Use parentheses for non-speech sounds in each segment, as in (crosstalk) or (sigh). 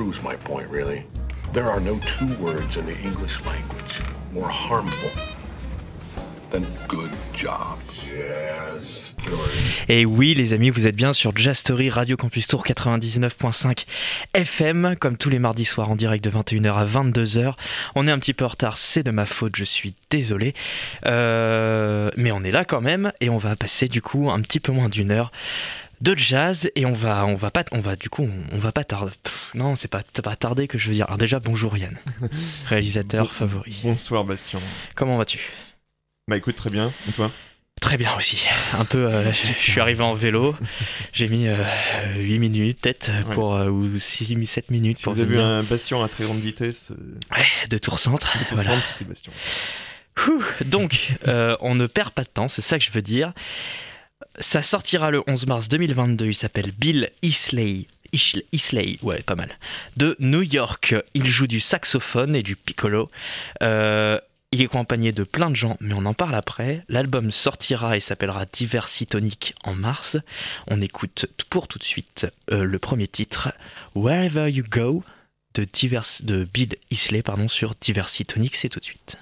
my point, really. There are no two words in the English language more harmful than good job. Et oui, les amis, vous êtes bien sur Jazz Story Radio Campus Tour 99.5 FM, comme tous les mardis soirs en direct de 21h à 22h. On est un petit peu en retard, c'est de ma faute, je suis désolé. Euh, mais on est là quand même et on va passer du coup un petit peu moins d'une heure de jazz et on va on va pas on va du coup on, on va pas tarder Pff, non c'est pas pas tarder que je veux dire alors déjà bonjour Yann (laughs) réalisateur Bon- favori Bonsoir Bastien. comment vas-tu? Bah écoute, très bien. Et toi? Très bien aussi. Un peu, euh, (laughs) je je suis arrivé en vélo. J'ai mis euh, 8 minutes, peut-être, Ouais. pour, euh, ou 6, 7 minutes Si pour vous avez vu un Bastien à très grande vitesse, euh, Ouais, de Tour Centre. tout voilà. ensemble, c'était Bastien. Ouh, Donc, euh, on ne perd pas de temps, c'est ça que je veux dire. Ça sortira le 11 mars 2022. Il s'appelle Bill Isley. Isley, ouais, pas mal. De New York. Il joue du saxophone et du piccolo. Euh, il est accompagné de plein de gens, mais on en parle après. L'album sortira et s'appellera Diversitonic en mars. On écoute pour tout de suite euh, le premier titre, Wherever You Go, de, de Bill Isley pardon, sur Diversitonic. C'est tout de suite.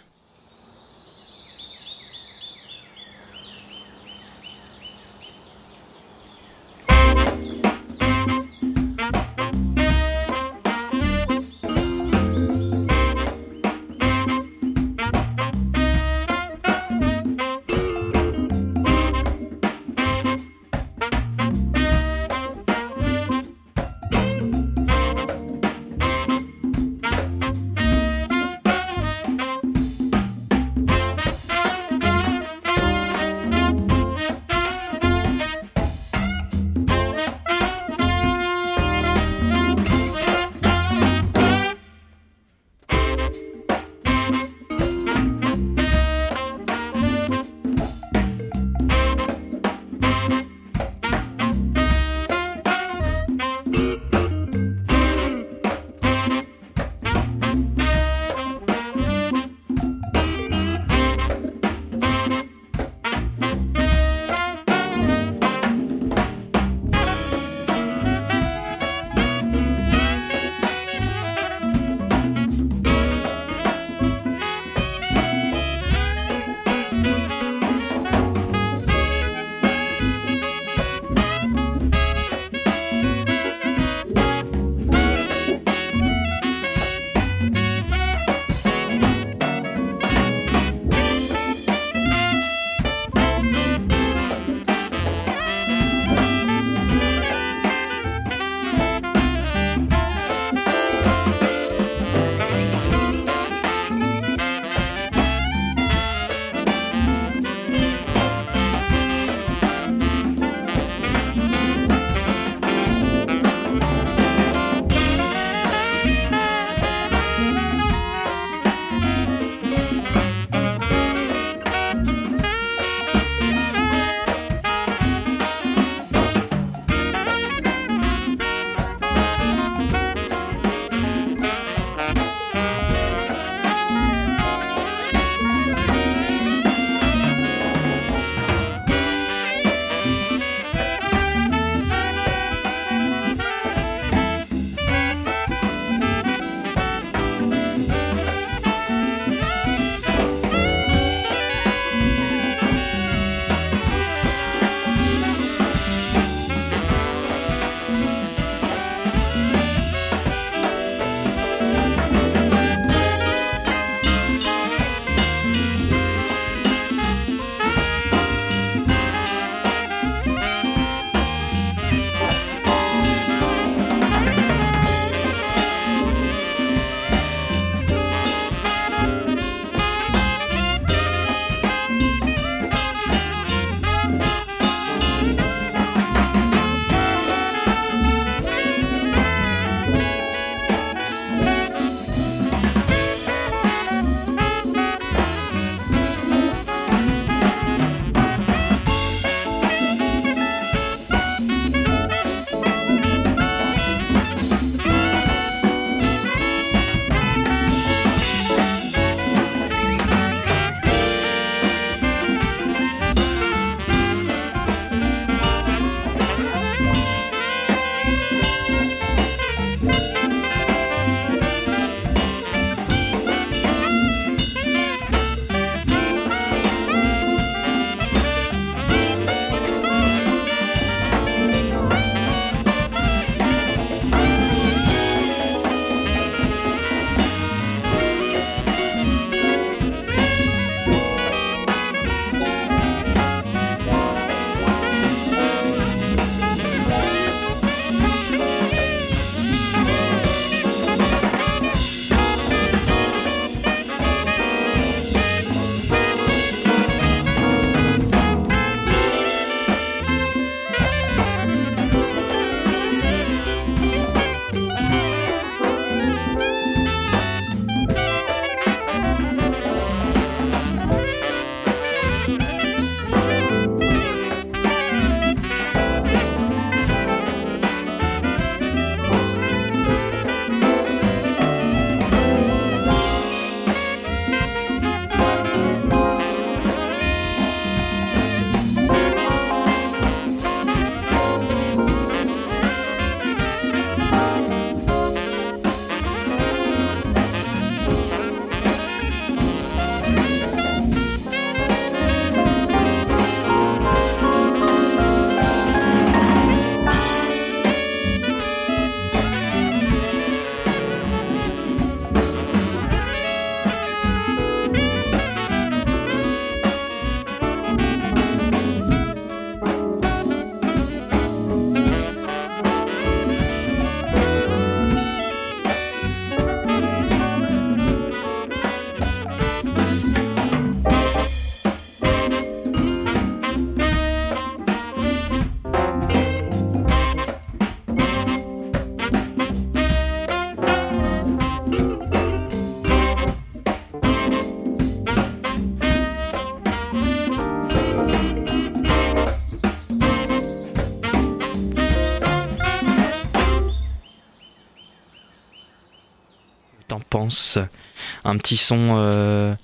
Un petit son. euh,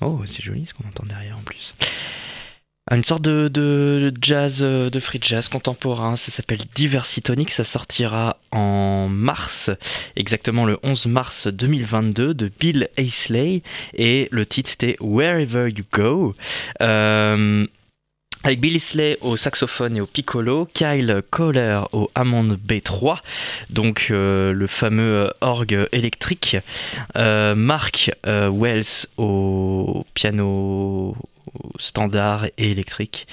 Oh, c'est joli ce qu'on entend derrière en plus. Une sorte de, de jazz, euh, de free jazz contemporain. Ça s'appelle Diversitonic. Ça sortira en mars, exactement le 11 mars 2022, de Bill Aisley. Et le titre c'était Wherever You Go. Euh, avec Bill Isley au saxophone et au piccolo, Kyle Kohler au Hammond B3, donc euh, le fameux euh, orgue électrique, euh, Mark Wells au piano standard et électrique,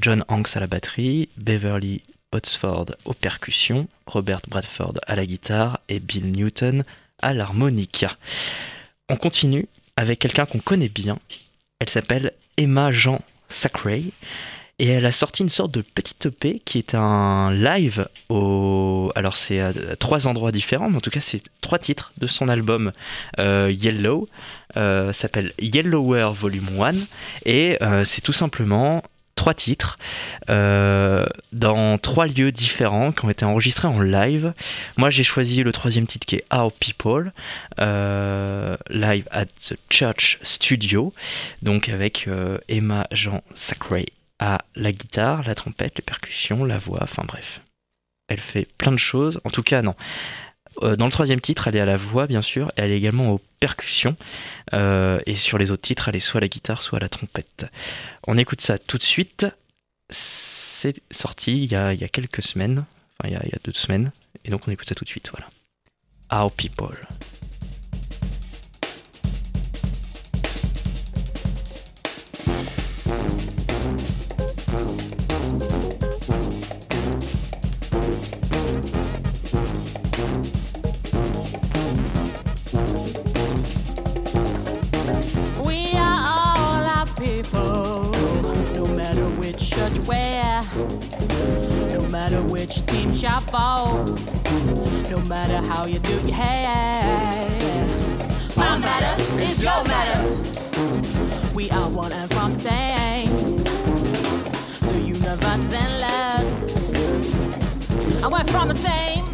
John Hanks à la batterie, Beverly Botsford aux percussions, Robert Bradford à la guitare et Bill Newton à l'harmonica. On continue avec quelqu'un qu'on connaît bien. Elle s'appelle Emma Jean Sacray. Et elle a sorti une sorte de petite EP qui est un live au. Alors, c'est à trois endroits différents, mais en tout cas, c'est trois titres de son album euh, Yellow. Euh, s'appelle Yellower Volume 1. Et euh, c'est tout simplement trois titres euh, dans trois lieux différents qui ont été enregistrés en live. Moi, j'ai choisi le troisième titre qui est Our People, euh, live at the Church Studio, donc avec euh, Emma Jean Sacray à la guitare, la trompette, les percussions, la voix, enfin bref. Elle fait plein de choses. En tout cas, non. Euh, dans le troisième titre, elle est à la voix, bien sûr, et elle est également aux percussions. Euh, et sur les autres titres, elle est soit à la guitare, soit à la trompette. On écoute ça tout de suite. C'est sorti il y, a, il y a quelques semaines, enfin il y a, il y a deux semaines, et donc on écoute ça tout de suite, voilà. Our People. Which team shall fall, no matter how you do your hair. My matter is your matter. We are one and from same, the universe endless. And we're from the same.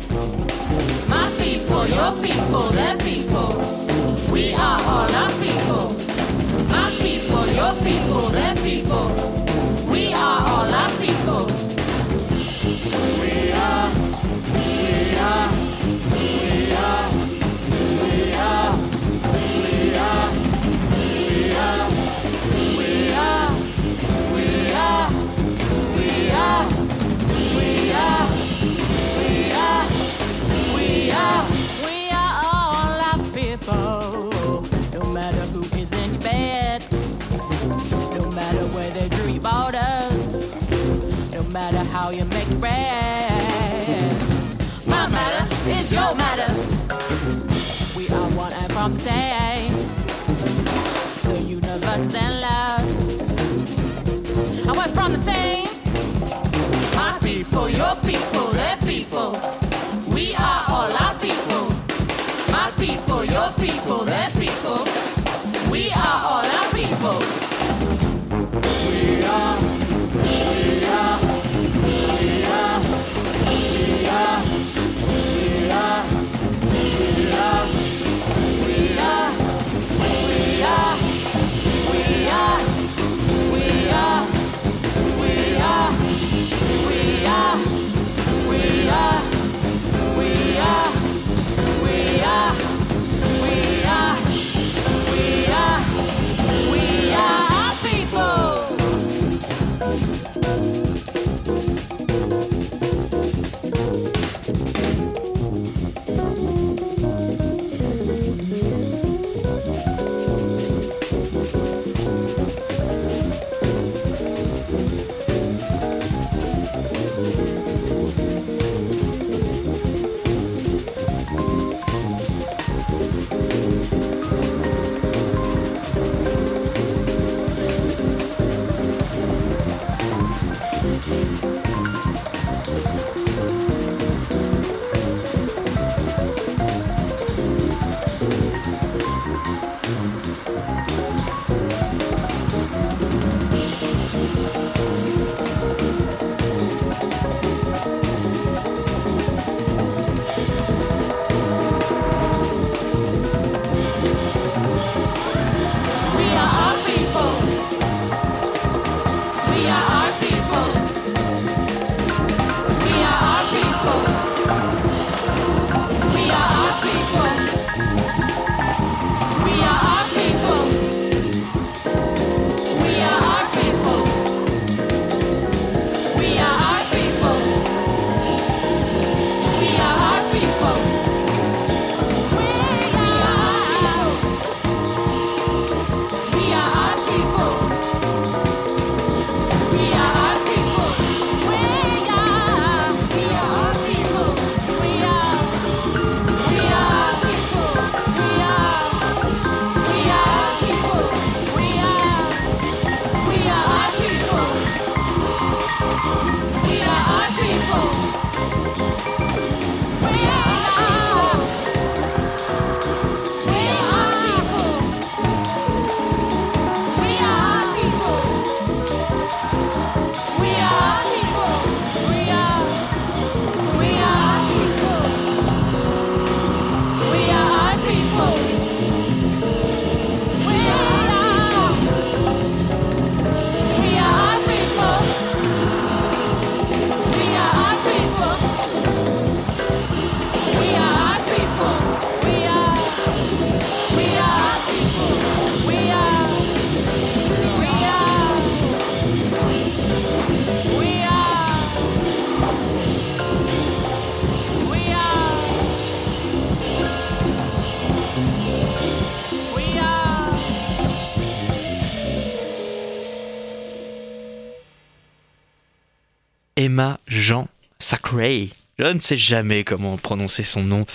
My people, your people, their people. We are all our people. My people, your people, their people. From same. The universe. And we're from the same. My people, your people, their people. We are all our people. My people, your people, their people. We are all our people. Emma Jean Sacray. Je ne sais jamais comment prononcer son nom.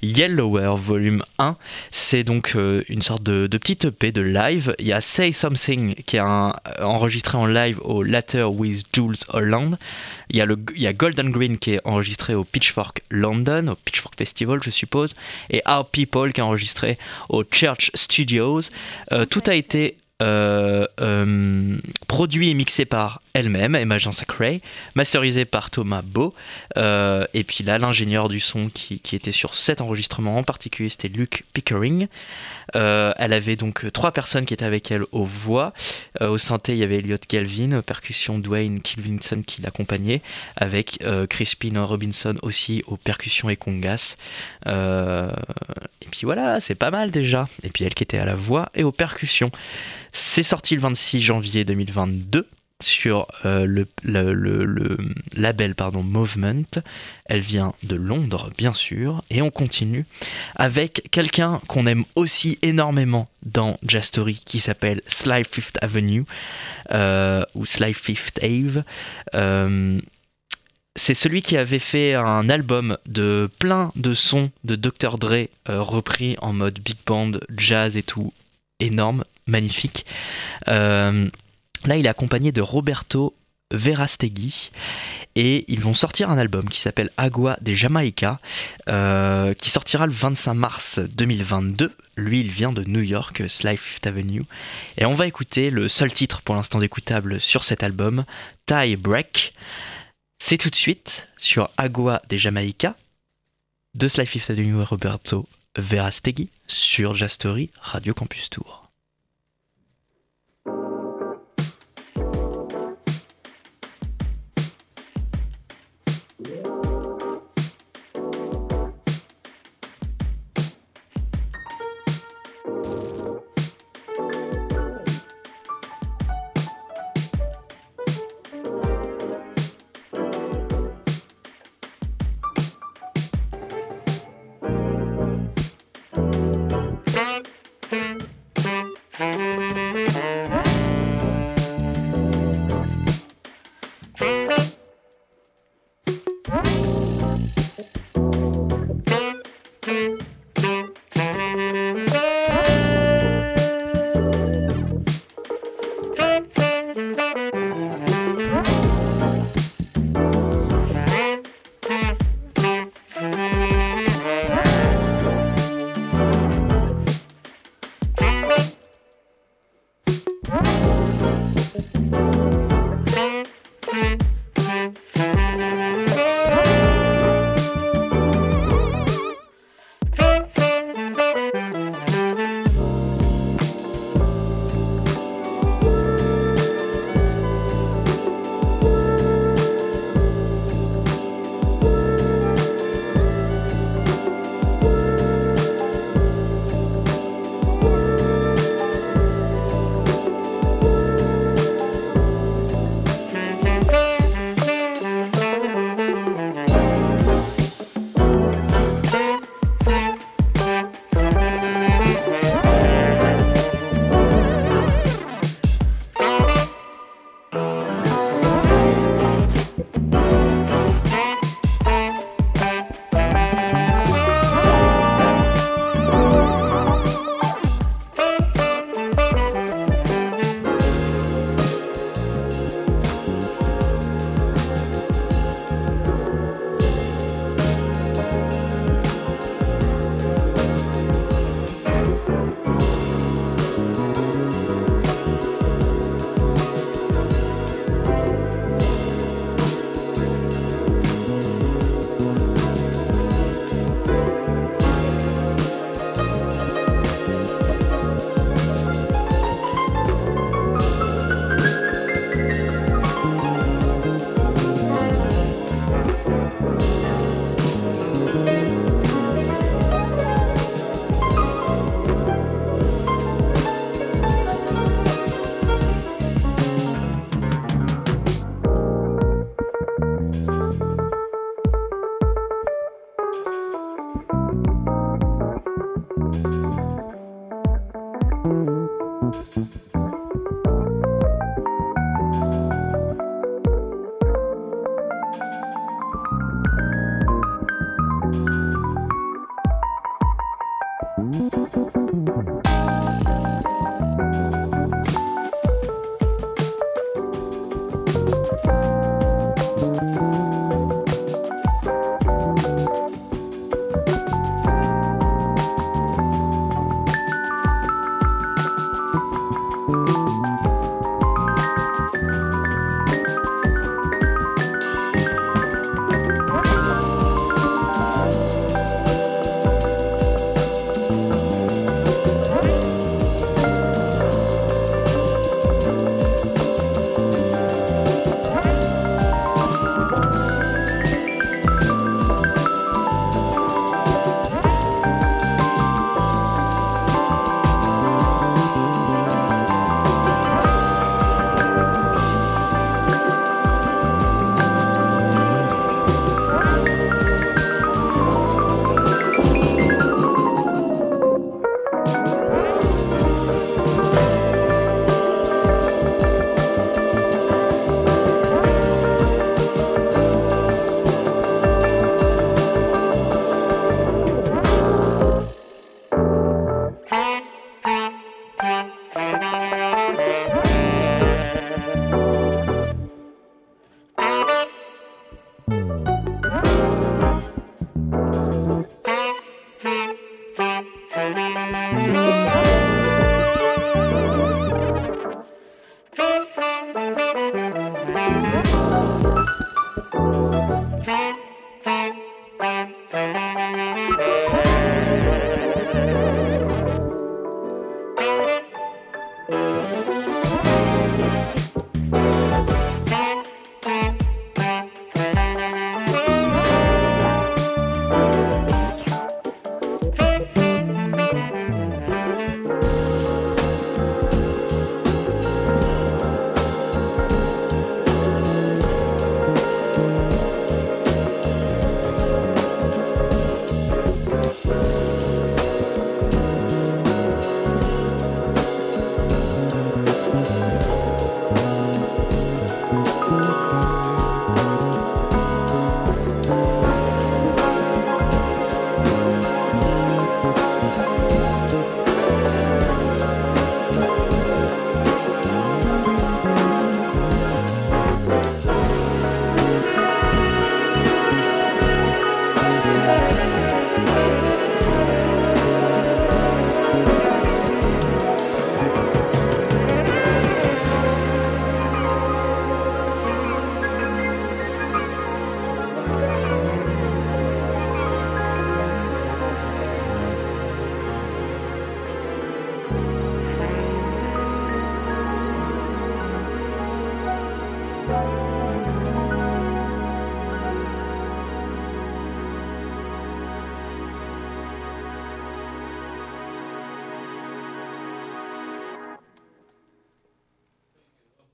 Yellower Volume 1, c'est donc euh, une sorte de, de petite EP de live. Il y a Say Something qui est un- euh, enregistré en live au Later with Jules Holland. Il y, a le, il y a Golden Green qui est enregistré au Pitchfork London, au Pitchfork Festival je suppose, et Our People qui est enregistré au Church Studios. Euh, tout a été euh, euh, produit et mixé par elle-même, Emma Jean masterisé par Thomas Beau. Euh, et puis là, l'ingénieur du son qui, était sur cet enregistrement en particulier, c'était Luke Pickering. Elle avait donc trois personnes qui étaient avec elle aux voix. Au synthé, il y avait Elliot Galvin, aux percussions Dwayne Kilvinson qui l'accompagnait, avec Crispin Robinson aussi aux percussions et congas. Et puis voilà, c'est pas mal déjà. Et puis elle qui était à la voix et aux percussions. C'est sorti le 26 janvier 2022 sur euh, le, le- label pardon, Movement. Elle vient de Londres, bien sûr. Et on continue avec quelqu'un qu'on aime aussi énormément dans Jazz Story qui s'appelle Sly Fifth Avenue euh, ou Sly Fifth Ave. Euh, c'est celui qui avait fait un album de plein de sons de Dr. Dre repris en mode big band, jazz et tout, énorme, magnifique. Euh, là, il est accompagné de Roberto Verastegui et ils vont sortir un album qui s'appelle Agua de Jamaica euh, qui sortira le 25 mars 2022. Lui, il vient de New York, Sly Fifth Avenue. Et on va écouter le seul titre pour l'instant d'écoutable sur cet album, Tie Break. C'est tout de suite sur Agua de Jamaica de Sly Fifth Avenue et Roberto Verastegui sur Jazz Story Radio Campus Tour.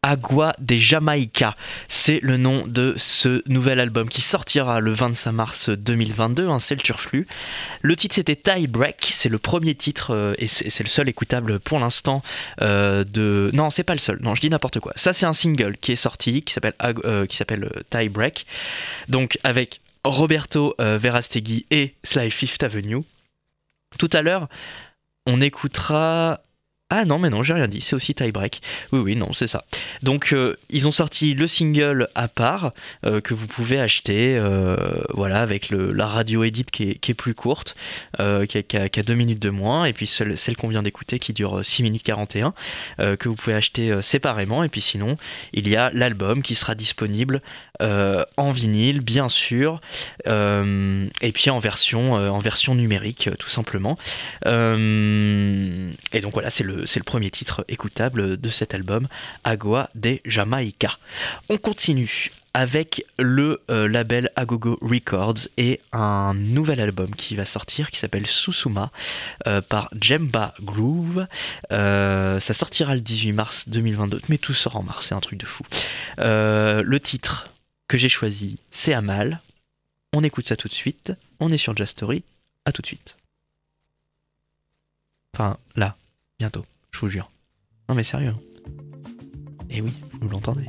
Agua de Jamaica. C'est le nom de ce nouvel album qui sortira le 25 mars 2022, hein, c'est le turflu. Le titre c'était Tie Break, c'est le premier titre euh, et c'est le seul écoutable pour l'instant euh, de... Non, c'est pas le seul, non, je dis n'importe quoi. Ça c'est un single qui est sorti, qui s'appelle euh, Tie Break, donc avec Roberto Verastegui et Sly Fifth Avenue. Tout à l'heure, on écoutera... Ah non, mais non, j'ai rien dit, c'est aussi Tie Break. Oui, oui, non, c'est ça. Donc, euh, ils ont sorti le single à part euh, que vous pouvez acheter, euh, voilà, avec le, la radio edit qui est, qui est plus courte, qui, a, qui a- qui a deux minutes de moins, et puis celle, celle qu'on vient d'écouter qui dure 6 minutes 41, euh, que vous pouvez acheter séparément. Et puis sinon, il y a l'album qui sera disponible en vinyle, bien sûr, et puis en version, en version numérique, tout simplement. Et donc voilà, c'est le, c'est le premier titre écoutable de cet album, Agua de Jamaica. On continue avec le euh, label Agogo Records et un nouvel album qui va sortir qui s'appelle Susuma euh, par Jemba Groove. Euh, ça sortira le 18 mars 2022, mais tout sort en mars, c'est un truc de fou. Le titre que j'ai choisi, c'est Amal. On écoute ça tout de suite. On est sur Jastory. À tout de suite. Enfin, là, bientôt, je vous jure. Non mais sérieux. hein. Eh oui, vous l'entendez.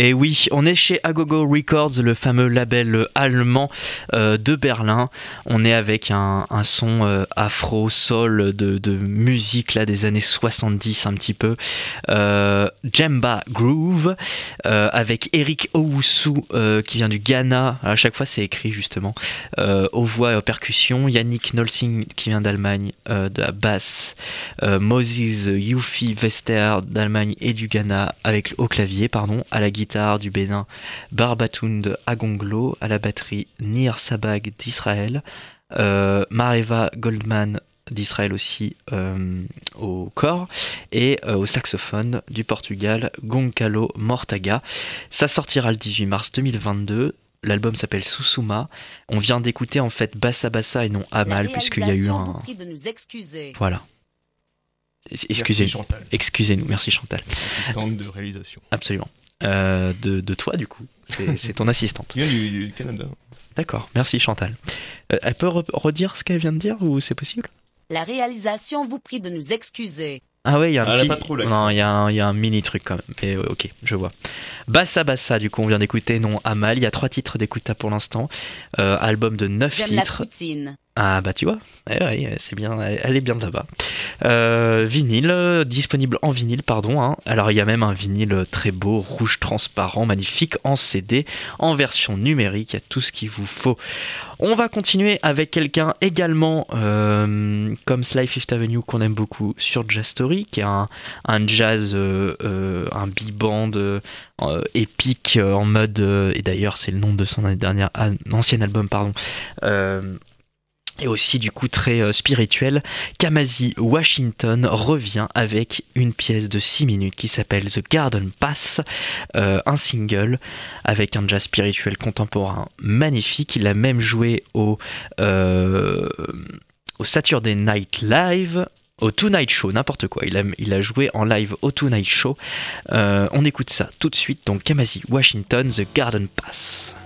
Et oui, on est chez Agogo Records, le fameux label allemand euh, de Berlin. On est avec un, son euh, afro, soul, de, musique là des années 70 un petit peu. Euh, Jemba Groove avec Eric Owusu qui vient du Ghana. À chaque fois c'est écrit justement. Aux voix et aux percussions. Yannick Nolsing qui vient d'Allemagne, de la basse. Moses Yufi Vester d'Allemagne et du Ghana avec au clavier, pardon, à la guitare du Bénin, Barbatoun Agonglo, à la batterie Nir Sabag d'Israël, euh, Mareva Goldman d'Israël aussi euh, au corps et euh, au saxophone du Portugal Goncalo Mortaga. Ça sortira le 18 mars 2022. L'album s'appelle Susuma. On vient d'écouter en fait Bassa Bassa et non Amal puisqu'il y a eu un prie de nous excuser. voilà. Merci Excusez-nous. Chantal, Excusez-nous, merci Chantal. assistante de réalisation. Absolument. Euh, de, de toi, du coup. C'est (laughs) ton assistante. Qui vient du, du Canada. D'accord, merci Chantal. Euh, elle peut re- redire ce qu'elle vient de dire ou c'est possible? La réalisation vous prie de nous excuser. Ah ouais, il y a un Ah, petit... pas trop non, il y, a un- il y a un mini truc quand même. Mais ok, je vois. Bassa Bassa, du coup, on vient d'écouter Non Amal. Il y a trois titres d'écoute pour l'instant. Euh, album de neuf la titres. poutine. Ah bah tu vois, ouais, c'est bien, elle est bien là-bas. Euh, vinyle, disponible en vinyle, pardon. hein. Alors il y a même un vinyle très beau, rouge transparent, magnifique, en CD, en version numérique, il y a tout ce qu'il vous faut. On va continuer avec quelqu'un également euh, comme Sly Fifth Avenue qu'on aime beaucoup sur Jazz Story, qui est un, jazz, euh, un big-band épique en mode, et d'ailleurs c'est le nom de son ah, ancien album, pardon. Et aussi du coup très euh, spirituel, Kamasi Washington revient avec une pièce de 6 minutes qui s'appelle The Garden Pass, euh, un single avec un jazz spirituel contemporain magnifique. Il a même joué au, euh, Saturday Night Live. Au Tonight Show, n'importe quoi. Il a, joué en live au Tonight Show. On écoute ça tout de suite. Donc Kamasi Washington, The Garden Pass.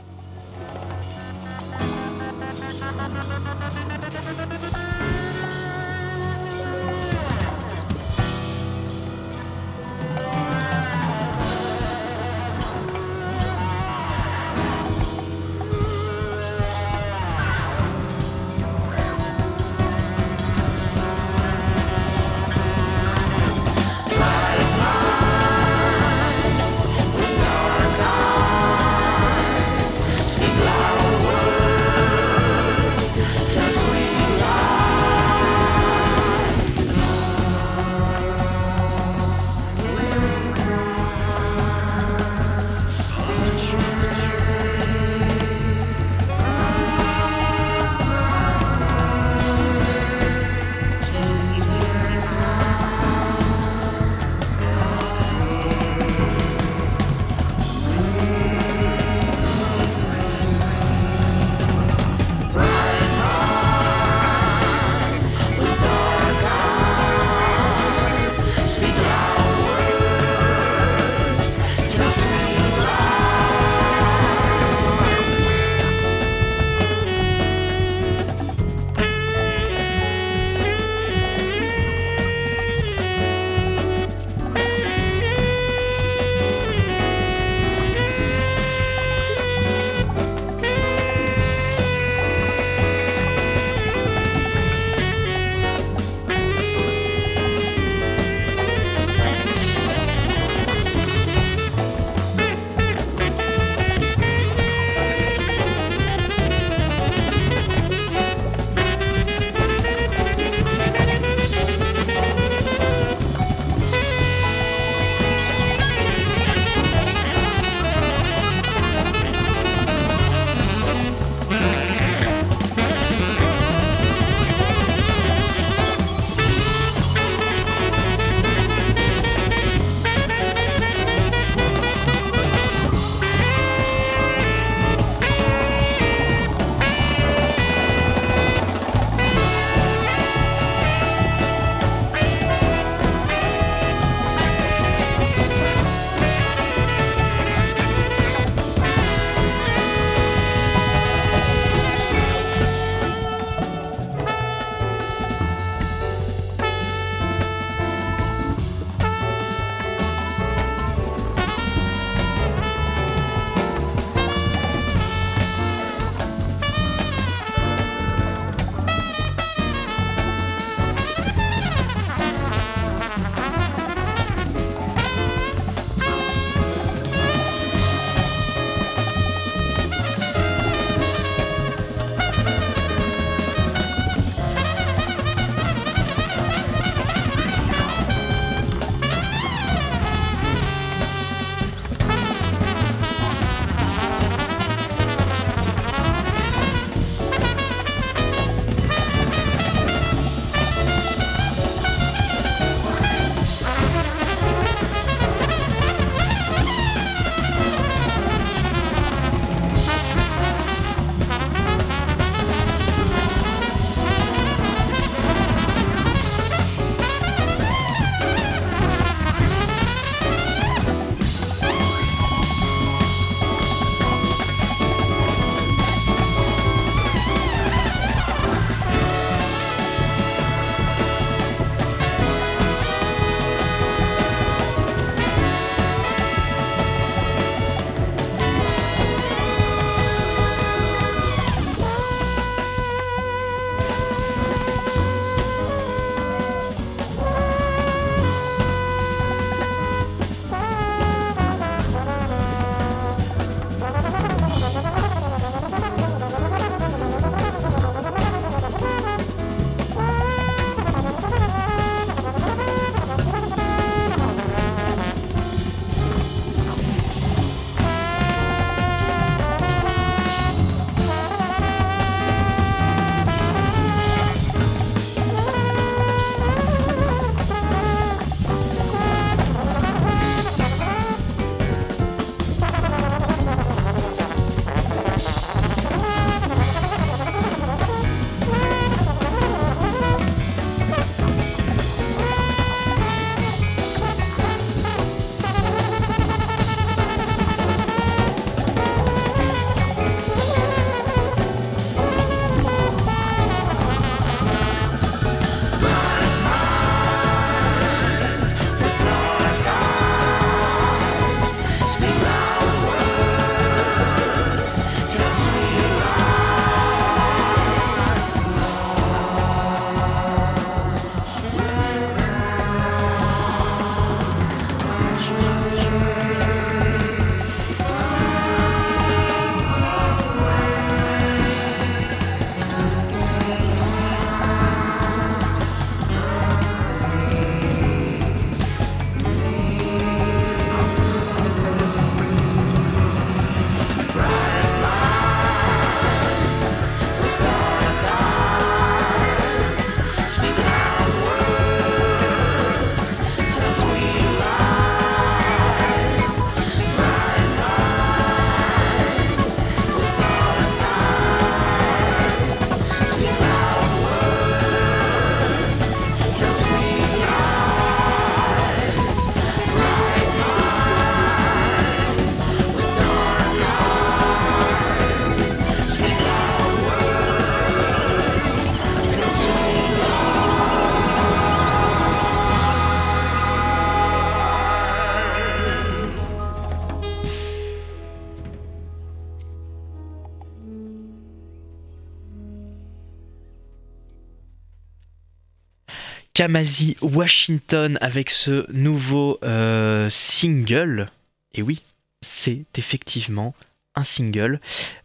Kamasi Washington avec ce nouveau euh, single. Et oui, c'est effectivement un single.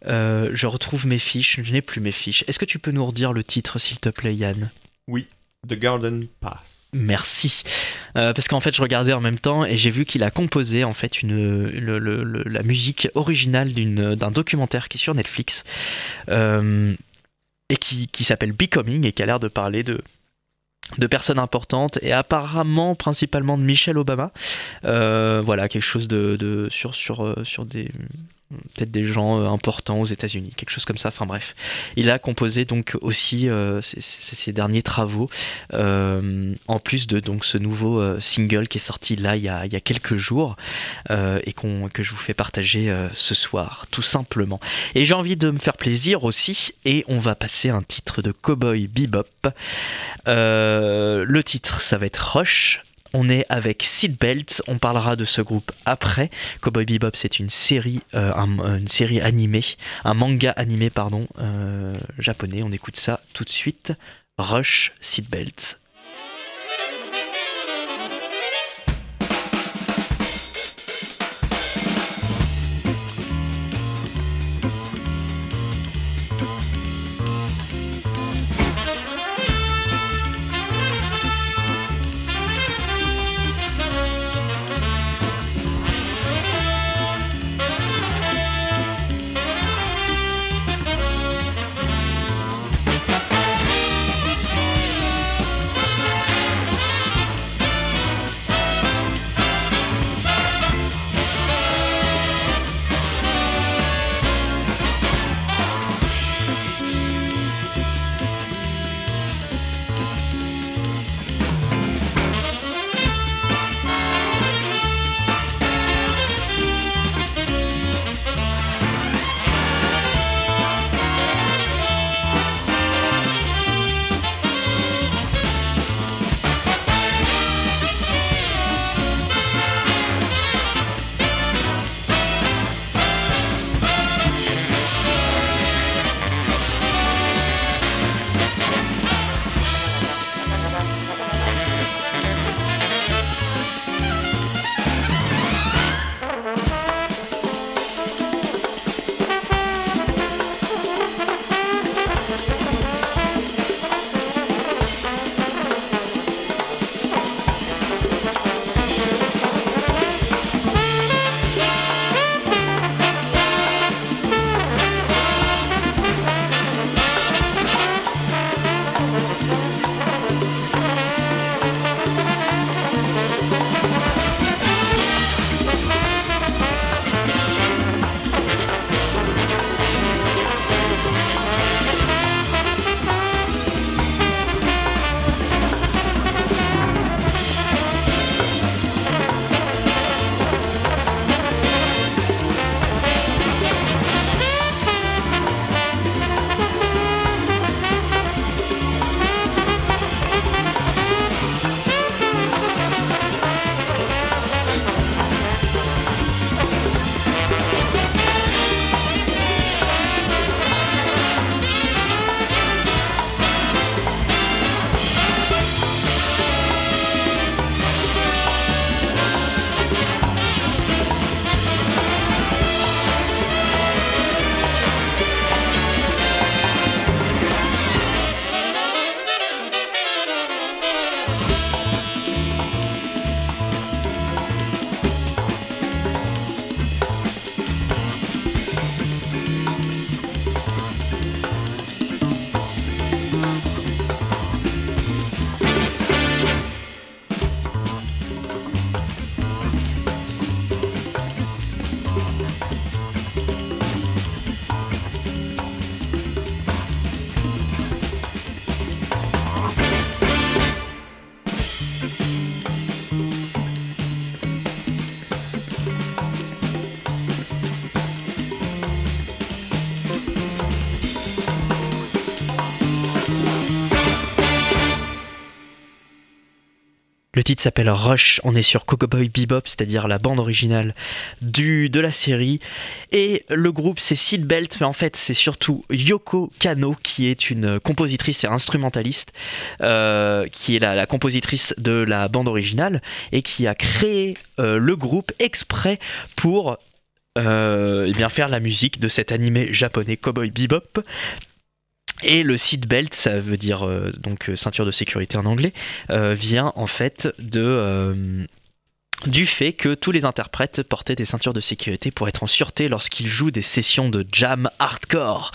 Euh, je retrouve mes fiches, je n'ai plus mes fiches. Est-ce que tu peux nous redire le titre, s'il te plaît, Yann? Oui, The Garden Pass. Merci. Euh, parce qu'en fait, je regardais en même temps et j'ai vu qu'il a composé en fait une, le- le- le- la musique originale d'un documentaire qui est sur Netflix euh, et qui, qui s'appelle Becoming et qui a l'air de parler de de personnes importantes et apparemment principalement de Michelle Obama. Euh, voilà, quelque chose de, de- sur, sur, euh, sur des peut-être des gens euh, importants aux États-Unis, quelque chose comme ça. Enfin bref, il a composé donc aussi euh, ses, ses derniers travaux, euh, en plus de donc ce nouveau euh, single qui est sorti là il y a, il y a quelques jours euh, et que je vous fais partager euh, ce soir, tout simplement. Et j'ai envie de me faire plaisir aussi, et on va passer un titre de Cowboy Bebop. Euh, le titre, ça va être Rush. On est avec Seatbelt, on parlera de ce groupe après. Cowboy Bebop, c'est une série, euh, un- une série animée, un manga animé, pardon, euh, japonais. On écoute ça tout de suite. Rush Seatbelt. S'appelle Rush, on est sur Cowboy Bebop, c'est-à-dire la bande originale du, de la série. Et le groupe c'est Seatbelt, mais en fait c'est surtout Yoko Kano qui est une compositrice et instrumentaliste, euh, qui est la, la compositrice de la bande originale et qui a créé euh, le groupe exprès pour euh, eh bien faire la musique de cet animé japonais Cowboy Bebop. Et le seatbelt, ça veut dire euh, donc euh, ceinture de sécurité en anglais, euh, vient en fait du fait que tous les interprètes portaient des ceintures de sécurité pour être en sûreté lorsqu'ils jouent des sessions de jam hardcore.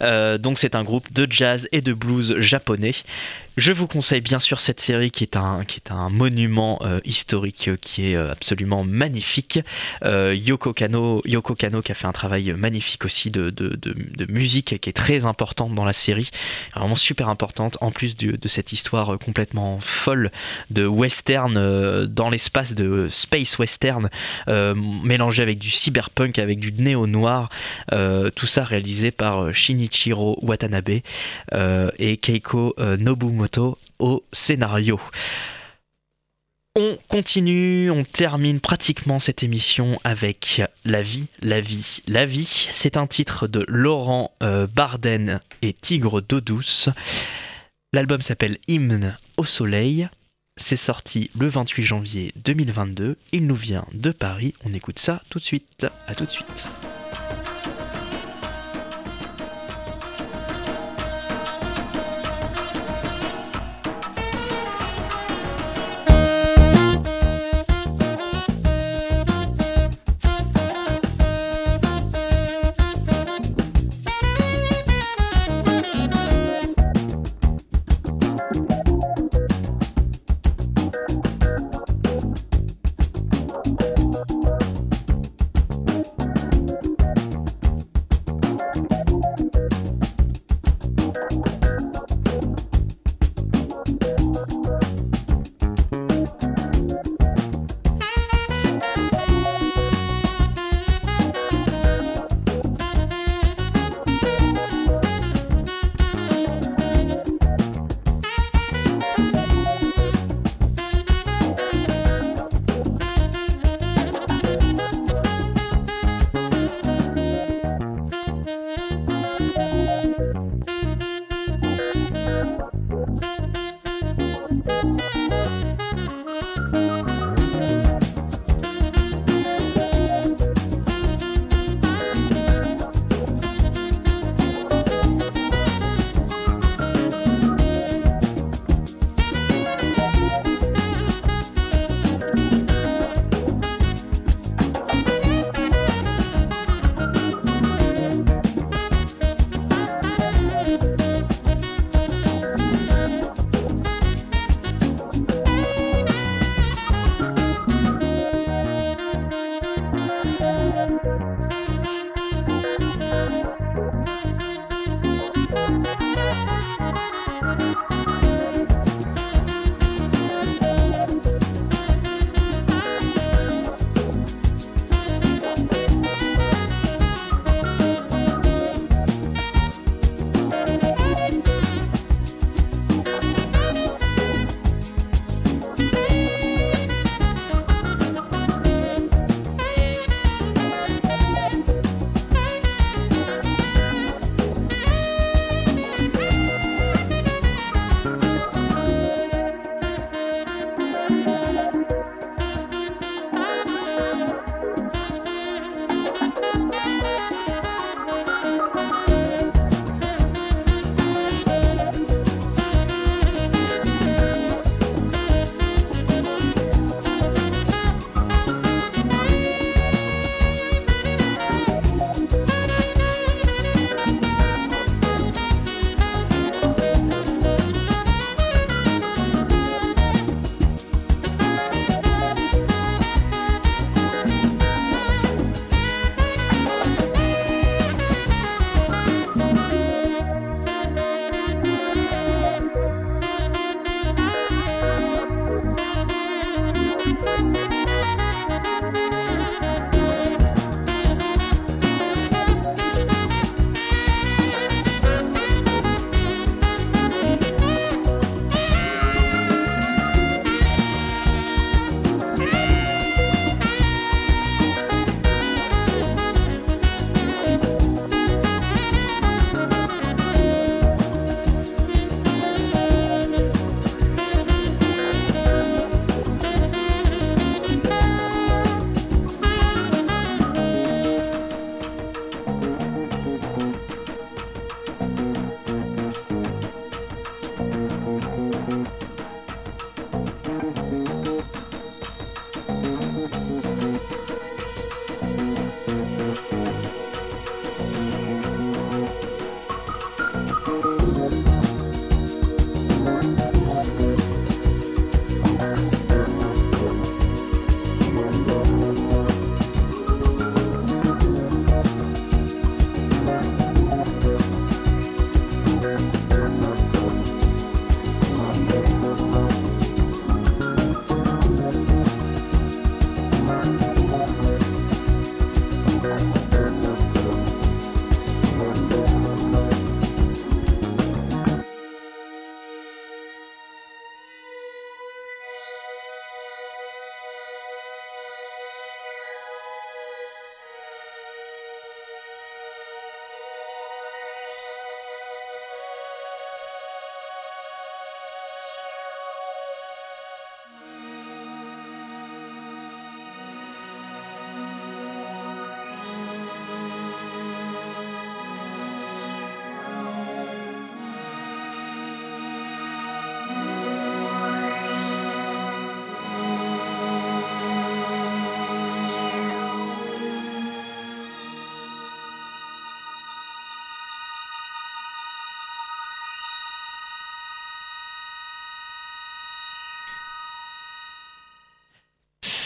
Donc c'est un groupe de jazz et de blues japonais. Je vous conseille bien sûr cette série qui est un, monument euh, historique euh, qui est euh, absolument magnifique. Euh, Yoko, Kano, Yoko Kano qui a fait un travail magnifique aussi de, de, musique qui est très importante dans la série, vraiment super importante, en plus de cette histoire euh, complètement folle de western euh, dans l'espace de space western euh, mélangé avec du cyberpunk, avec du néo-noir, euh, tout ça réalisé par euh, Shinichiro Watanabe euh, et Keiko euh, Au scénario. On continue, on termine pratiquement cette émission avec La vie, la vie, la vie. C'est un titre de Laurent euh, Barden et Tigre d'eau douce. L'album s'appelle Hymne au soleil. C'est sorti le 28 janvier 2022. Il nous vient de Paris. On écoute ça tout de suite. À tout de suite.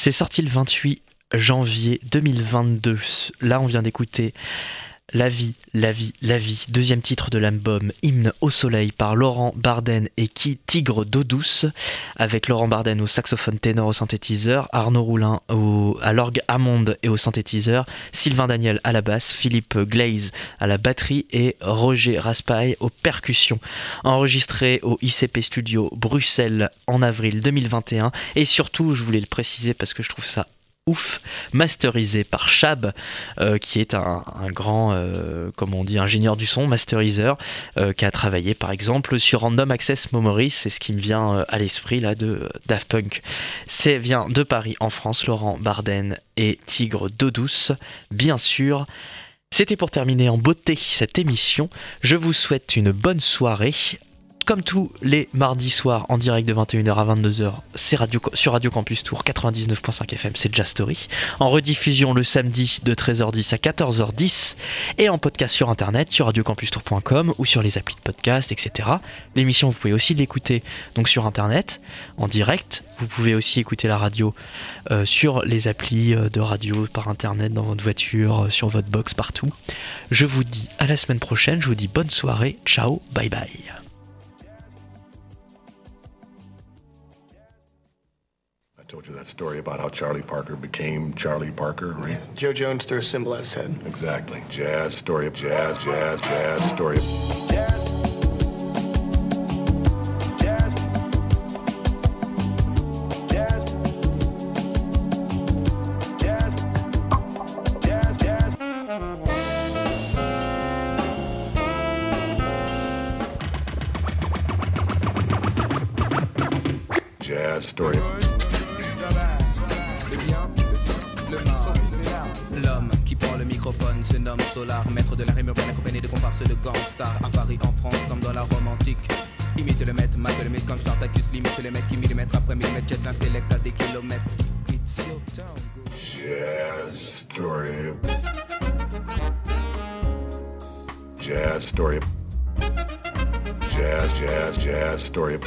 C'est sorti le 28 janvier 2022. Là, on vient d'écouter La vie, la vie, la vie, deuxième titre de l'album Hymne au soleil par Laurent Barden et qui Tigre d'eau douce, avec Laurent Barden au saxophone ténor au synthétiseur, Arnaud Roulin à l'orgue Hammond et au synthétiseur, Sylvain Daniel à la basse, Philippe Glaze à la batterie et Roger Raspail aux percussions. Enregistré au ICP Studio Bruxelles en avril 2021 et surtout, je voulais le préciser parce que je trouve ça ouf, masterisé par Chab, euh, qui est un, grand, euh, comment on dit, ingénieur du son, masteriseur, euh, qui a travaillé par exemple sur Random Access Memories, c'est ce qui me vient à l'esprit là de Daft Punk. C'est vient de Paris en France, Laurent Barden et Tigre d'eau douce, bien sûr. C'était pour terminer en beauté cette émission. Je vous souhaite une bonne soirée. Comme tous les mardis soirs en direct de 21h à 22h, c'est sur Radio Campus Tour 99.5 FM, c'est Jazz Story. En rediffusion le samedi de 13h10 à 14h10 et en podcast sur internet sur radiocampustour.com ou sur les applis de podcast, etc. L'émission, vous pouvez aussi l'écouter donc sur internet en direct. Vous pouvez aussi écouter la radio euh, sur les applis euh, de radio par internet dans votre voiture, euh, sur votre box, partout. Je vous dis à la semaine prochaine, je vous dis bonne soirée, ciao, bye bye. Told you that story about how Charlie Parker became Charlie Parker, right? Joe Jones threw a symbol at his head. Exactly. Jazz, story of jazz, jazz, jazz, story of... Jazz. Jazz, Jazz. Jazz story microphone se nomme Solar, maître de la rime urbaine accompagné de comparses de gangsters à Paris, en France, comme dans la Rome antique. Imite le maître, mate le mythe comme Spartacus, limite le mec qui millimètre après millimètre, jette l'intellect à des kilomètres. It's your town, go. Jazz, story. Jazz, story. Jazz, jazz, jazz, story.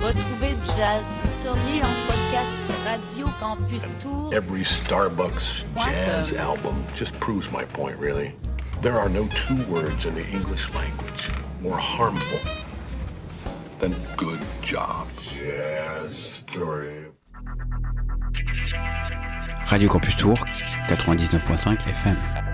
Retrouvez Jazz Story en podcast sur Radio Campus Tour. Every Starbucks jazz album just proves my point, really. There are no two words in the English language more harmful than good job. Jazz story. Radio Campus Tour, 99.5 FM.